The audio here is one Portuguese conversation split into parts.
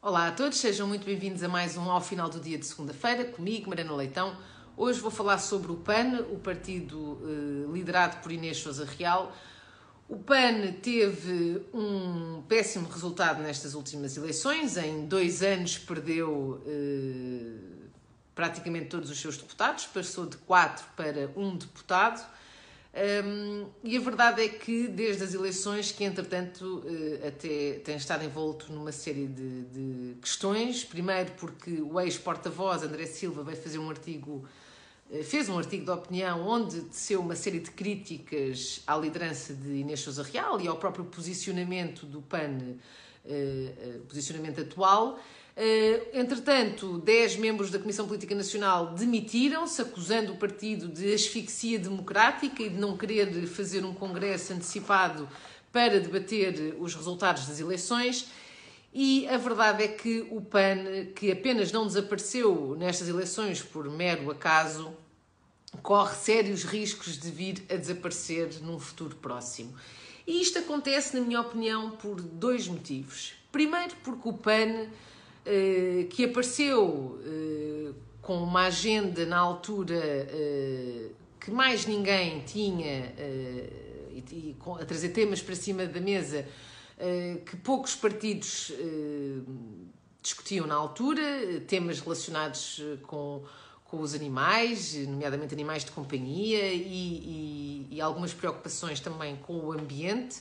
Olá a todos, sejam muito bem-vindos a mais um Ao Final do Dia de Segunda-feira, comigo, Mariana Leitão. Hoje vou falar sobre o PAN, o partido eh, liderado por Inês Sousa Real. O PAN teve um péssimo resultado nestas últimas eleições. Em dois anos perdeu eh, praticamente todos os seus deputados, passou de quatro para um deputado. Um, e a verdade é que desde as eleições que entretanto uh, até tem estado envolto numa série de, de questões, primeiro porque o ex-porta-voz André Silva veio fazer um artigo uh, fez um artigo de opinião onde teceu uma série de críticas à liderança de Inês Sousa Real e ao próprio posicionamento do PAN, uh, posicionamento atual, eh, entretanto, 10 membros da Comissão Política Nacional demitiram-se, acusando o partido de asfixia democrática e de não querer fazer um congresso antecipado para debater os resultados das eleições. E a verdade é que o PAN, que apenas não desapareceu nestas eleições por mero acaso, corre sérios riscos de vir a desaparecer num futuro próximo. E isto acontece, na minha opinião, por dois motivos. Primeiro, porque o PAN eh, que apareceu eh, com uma agenda na altura eh, que mais ninguém tinha e, a trazer temas para cima da mesa que poucos partidos discutiam na altura, temas relacionados com, com os animais, nomeadamente animais de companhia, e, e, e algumas preocupações também com o ambiente.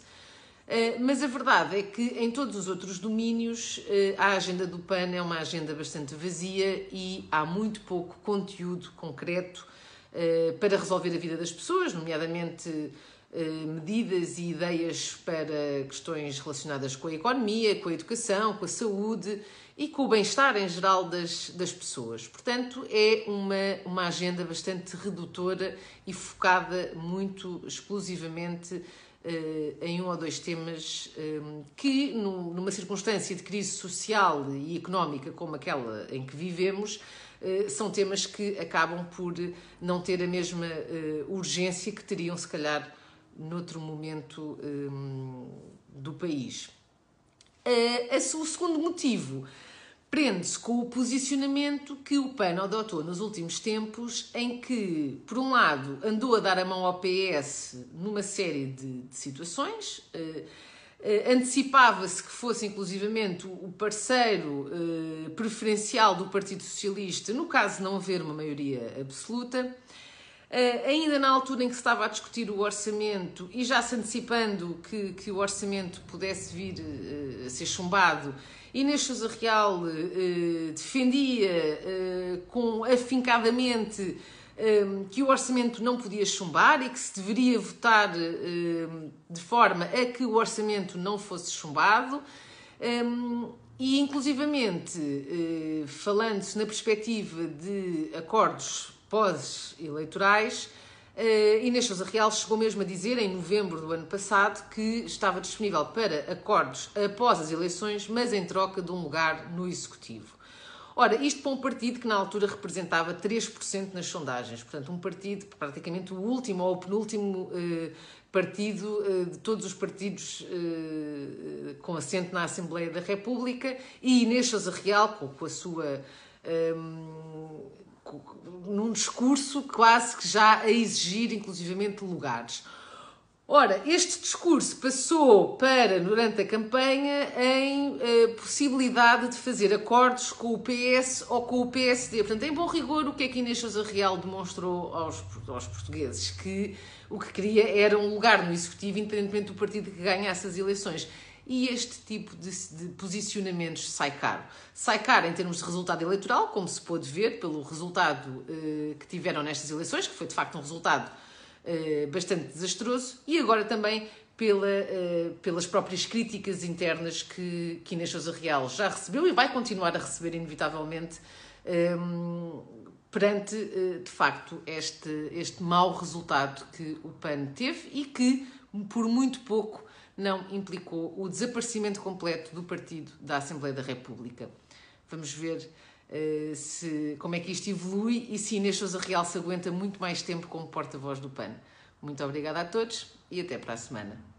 Eh, mas a verdade é que em todos os outros domínios eh, a agenda do PAN é uma agenda bastante vazia e há muito pouco conteúdo concreto eh, para resolver a vida das pessoas, nomeadamente medidas e ideias para questões relacionadas com a economia, com a educação, com a saúde e com o bem-estar em geral das, das pessoas. Portanto, é uma, uma agenda bastante redutora e focada muito exclusivamente eh, em um ou dois temas eh, que, numa circunstância de crise social e económica como aquela em que vivemos, eh, são temas que acabam por não ter a mesma urgência que teriam, se calhar, noutro momento do país. O segundo motivo prende-se com o posicionamento que o PAN adotou nos últimos tempos, em que, por um lado, andou a dar a mão ao PS numa série de, de situações, eh, eh, antecipava-se que fosse inclusivamente o parceiro eh, preferencial do Partido Socialista, no caso de não haver uma maioria absoluta. Uh, ainda na altura em que se estava a discutir o orçamento e já se antecipando que, que o orçamento pudesse vir uh, a ser chumbado, Inês Sousa Real uh, defendia com afincadamente que o orçamento não podia chumbar e que se deveria votar de forma a que o orçamento não fosse chumbado. Um, e, inclusivamente, falando-se na perspectiva de acordos pós-eleitorais, uh, Inês Sousa Real chegou mesmo a dizer, em novembro do ano passado, que estava disponível para acordos após as eleições, mas em troca de um lugar no Executivo. Ora, isto para um partido que na altura representava 3% nas sondagens, portanto, um partido, praticamente o último ou o penúltimo eh, partido eh, de todos os partidos eh, com assento na Assembleia da República, e Inês Sousa Real, com, com a sua. Ehm, num discurso quase que já a exigir inclusivamente lugares. Ora, este discurso passou para, durante a campanha, em eh, possibilidade de fazer acordos com o PS ou com o PSD. Portanto, em bom rigor, o que é que Inês Sousa Real demonstrou aos, aos portugueses? Que o que queria era um lugar no Executivo, independentemente do partido que ganhasse as eleições e este tipo de, de, posicionamentos sai caro. Sai caro em termos de resultado eleitoral, como se pôde ver pelo resultado eh, que tiveram nestas eleições, que foi de facto um resultado eh, bastante desastroso, e agora também pela, eh, pelas próprias críticas internas que, que Inês Sousa Real já recebeu e vai continuar a receber, inevitavelmente, ehm, perante, de facto, este, este mau resultado que o PAN teve e que, por muito pouco, não implicou o desaparecimento completo do partido da Assembleia da República. Vamos ver uh, se, como é que isto evolui e se Inês Sousa Real se aguenta muito mais tempo como porta-voz do PAN. Muito obrigada a todos e até para a semana.